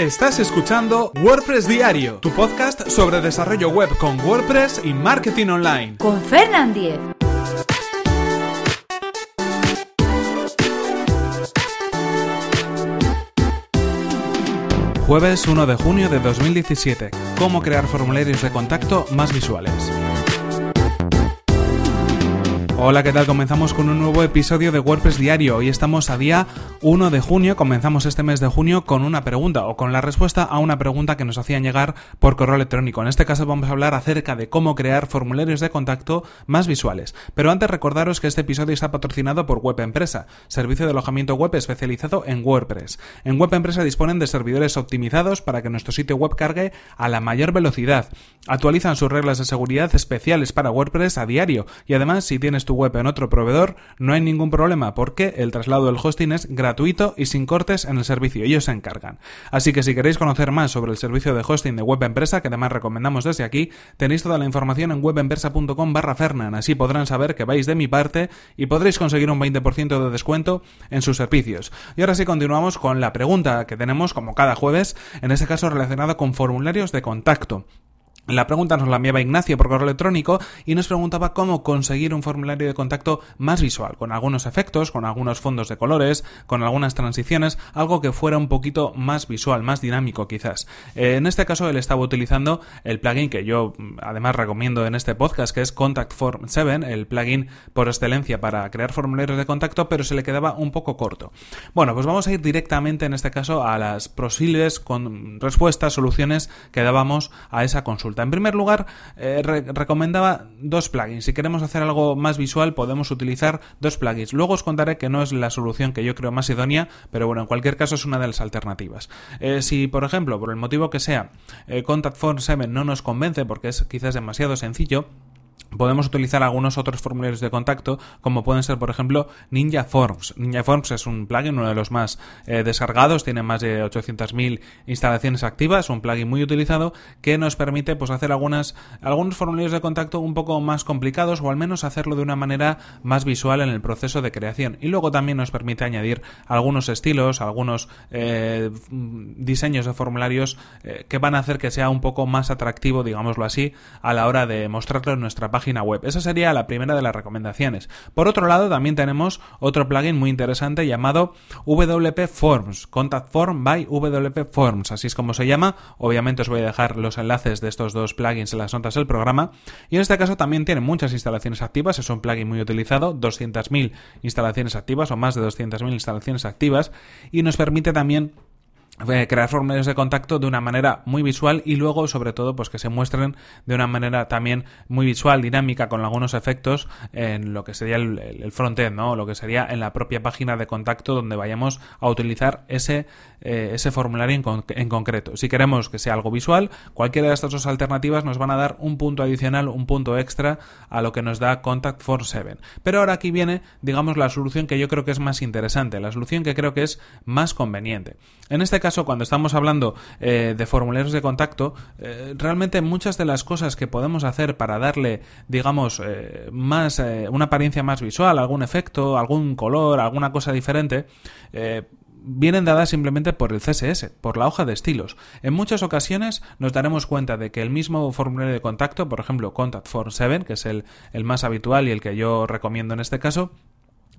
Estás escuchando WordPress Diario, tu podcast sobre desarrollo web con WordPress y marketing online. Con Fernand Diez. Jueves 1 de junio de 2017. Cómo crear formularios de contacto más visuales. Hola, ¿qué tal? Comenzamos con un nuevo episodio de WordPress Diario. Hoy estamos a día 1 de junio, comenzamos este mes de junio con una pregunta o con la respuesta a una pregunta que nos hacían llegar por correo electrónico. En este caso vamos a hablar acerca de cómo crear formularios de contacto más visuales. Pero antes recordaros que este episodio está patrocinado por Web Empresa, servicio de alojamiento web especializado en WordPress. En Web Empresa disponen de servidores optimizados para que nuestro sitio web cargue a la mayor velocidad. Actualizan sus reglas de seguridad especiales para WordPress a diario y además si tienes web en otro proveedor, no hay ningún problema porque el traslado del hosting es gratuito y sin cortes en el servicio. Ellos se encargan. Así que si queréis conocer más sobre el servicio de hosting de Web Empresa, que además recomendamos desde aquí, tenéis toda la información en webempresa.com barra Fernan. Así podrán saber que vais de mi parte y podréis conseguir un 20% de descuento en sus servicios. Y ahora sí continuamos con la pregunta que tenemos como cada jueves, en este caso relacionada con formularios de contacto. La pregunta nos la enviaba Ignacio por correo electrónico y nos preguntaba cómo conseguir un formulario de contacto más visual, con algunos efectos, con algunos fondos de colores, con algunas transiciones, algo que fuera un poquito más visual, más dinámico quizás. Eh, en este caso él estaba utilizando el plugin que yo mm, además recomiendo en este podcast, que es Contact Form 7, el plugin por excelencia para crear formularios de contacto, pero se le quedaba un poco corto. Bueno, pues vamos a ir directamente en este caso a las posibles con respuestas, soluciones que dábamos a esa consulta. En primer lugar, eh, recomendaba dos plugins. Si queremos hacer algo más visual, podemos utilizar dos plugins. Luego os contaré que no es la solución que yo creo más idónea, pero bueno, en cualquier caso es una de las alternativas. Eh, si, por ejemplo, por el motivo que sea, eh, Contact Form 7 no nos convence porque es quizás demasiado sencillo, Podemos utilizar algunos otros formularios de contacto, como pueden ser, por ejemplo, Ninja Forms. Ninja Forms es un plugin, uno de los más eh, descargados, tiene más de 800.000 instalaciones activas, un plugin muy utilizado que nos permite pues, hacer algunas, algunos formularios de contacto un poco más complicados o al menos hacerlo de una manera más visual en el proceso de creación. Y luego también nos permite añadir algunos estilos, algunos eh, diseños de formularios eh, que van a hacer que sea un poco más atractivo, digámoslo así, a la hora de mostrarlo en nuestra página web. Esa sería la primera de las recomendaciones. Por otro lado, también tenemos otro plugin muy interesante llamado WP Forms, Contact Form by WP Forms, así es como se llama. Obviamente os voy a dejar los enlaces de estos dos plugins en las notas del programa. Y en este caso también tiene muchas instalaciones activas, es un plugin muy utilizado, 200.000 instalaciones activas o más de 200.000 instalaciones activas y nos permite también crear formularios de contacto de una manera muy visual y luego sobre todo pues que se muestren de una manera también muy visual dinámica con algunos efectos en lo que sería el, el frontend no lo que sería en la propia página de contacto donde vayamos a utilizar ese eh, ese formulario en, en, concreto. Si queremos que sea algo visual cualquiera de estas dos alternativas nos van a dar un punto adicional un punto extra a lo que nos da Contact for 7 pero ahora aquí viene digamos la solución que yo creo que es más interesante la solución que creo que es más conveniente. En este caso cuando estamos hablando eh, de formularios de contacto, eh, realmente muchas de las cosas que podemos hacer para darle, digamos, eh, más una apariencia más visual, algún efecto, algún color, alguna cosa diferente, vienen dadas simplemente por el CSS, por la hoja de estilos. En muchas ocasiones nos daremos cuenta de que el mismo formulario de contacto, por ejemplo Contact Form 7, que es el más habitual y el que yo recomiendo en este caso,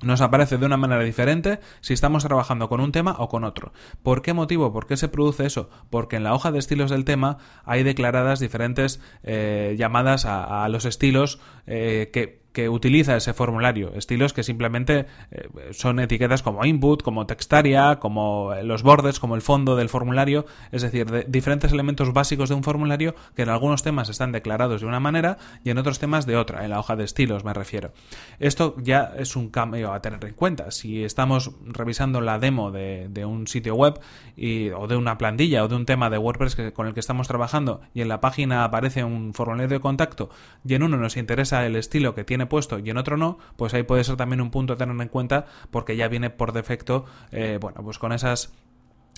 nos aparece de una manera diferente si estamos trabajando con un tema o con otro. ¿Por qué motivo? ¿Por qué se produce eso? Porque en la hoja de estilos del tema hay declaradas diferentes eh, llamadas a, los estilos eh, que que utiliza ese formulario. Estilos que simplemente eh, son etiquetas como input, como textaria, como eh, los bordes, como el fondo del formulario, es decir, de diferentes elementos básicos de un formulario que en algunos temas están declarados de una manera y en otros temas de otra, en la hoja de estilos me refiero. Esto ya es un cambio a tener en cuenta. Si estamos revisando la demo de, un sitio web y, o de una plantilla o de un tema de WordPress con el que estamos trabajando y en la página aparece un formulario de contacto y en uno nos interesa el estilo que tiene puesto y en otro no, pues ahí puede ser también un punto a tener en cuenta porque ya viene por defecto, eh, bueno, pues con esas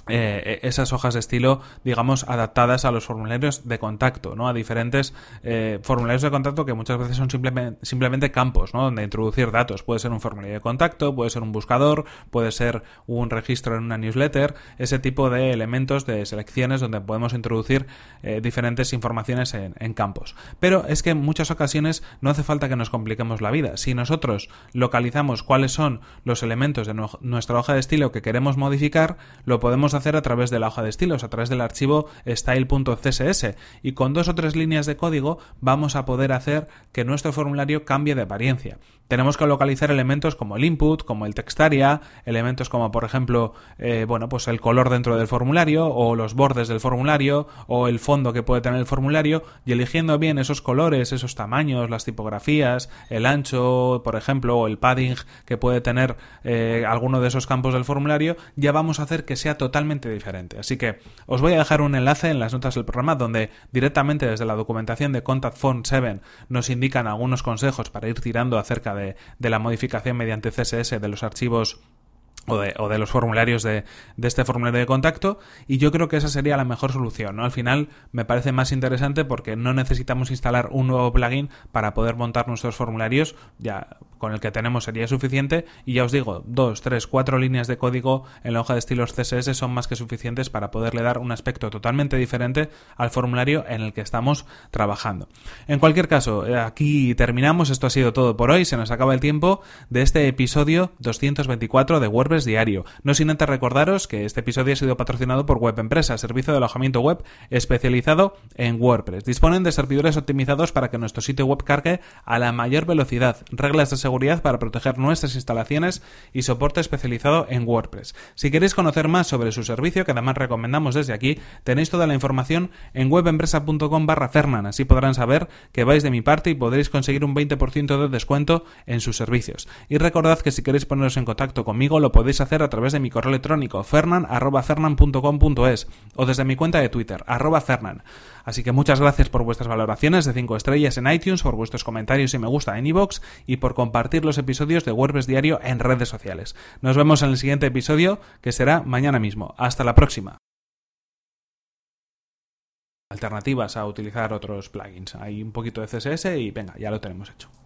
eh, esas hojas de estilo, digamos, adaptadas a los formularios de contacto, ¿no? A diferentes eh, formularios de contacto que muchas veces son simplemente, simplemente campos, ¿no? Donde introducir datos. Puede ser un formulario de contacto, puede ser un buscador, puede ser un registro en una newsletter, ese tipo de elementos de selecciones donde podemos introducir eh, diferentes informaciones en, en campos. Pero es que en muchas ocasiones no hace falta que nos compliquemos la vida. Si nosotros localizamos cuáles son los elementos de nuestra hoja de estilo que queremos modificar, lo podemos hacer a través de la hoja de estilos, a través del archivo style.css y con dos o tres líneas de código vamos a poder hacer que nuestro formulario cambie de apariencia. Tenemos que localizar elementos como el input, como el textaria, elementos como por ejemplo, eh, bueno, pues el color dentro del formulario o los bordes del formulario o el fondo que puede tener el formulario y eligiendo bien esos colores, esos tamaños, las tipografías, el ancho, por ejemplo, o el padding que puede tener eh, alguno de esos campos del formulario, ya vamos a hacer que sea totalmente diferente. Así que os voy a dejar un enlace en las notas del programa donde directamente desde la documentación de Contact Form 7 nos indican algunos consejos para ir tirando acerca de, de la modificación mediante CSS de los archivos o de, o de, los formularios de, de, este formulario de contacto y yo creo que esa sería la mejor solución. ¿no? Al final me parece más interesante porque no necesitamos instalar un nuevo plugin para poder montar nuestros formularios, ya con el que tenemos sería suficiente y ya os digo, dos, tres, cuatro líneas de código en la hoja de estilos CSS son más que suficientes para poderle dar un aspecto totalmente diferente al formulario en el que estamos trabajando. En cualquier caso, eh, aquí terminamos, esto ha sido todo por hoy, se nos acaba el tiempo de este episodio 224 de WordPress diario. No sin antes recordaros que este episodio ha sido patrocinado por Web Empresa, servicio de alojamiento web especializado en WordPress. Disponen de servidores optimizados para que nuestro sitio web cargue a la mayor velocidad, reglas de seguridad para proteger nuestras instalaciones y soporte especializado en WordPress. Si queréis conocer más sobre su servicio, que además recomendamos desde aquí, tenéis toda la información en webempresa.com barra Fernan. Así podrán saber que vais de mi parte y podréis conseguir un 20% de descuento en sus servicios. Y recordad que si queréis poneros en contacto conmigo lo podéis podéis hacer a través de mi correo electrónico fernan.fernan.com.es o desde mi cuenta de Twitter, fernan. Así que muchas gracias por vuestras valoraciones de 5 estrellas en iTunes, por vuestros comentarios y me gusta en iVoox y por compartir los episodios de WordPress Diario en redes sociales. Nos vemos en el siguiente episodio que será mañana mismo. Hasta la próxima alternativas a utilizar otros plugins. Hay un poquito de CSS y venga, ya lo tenemos hecho.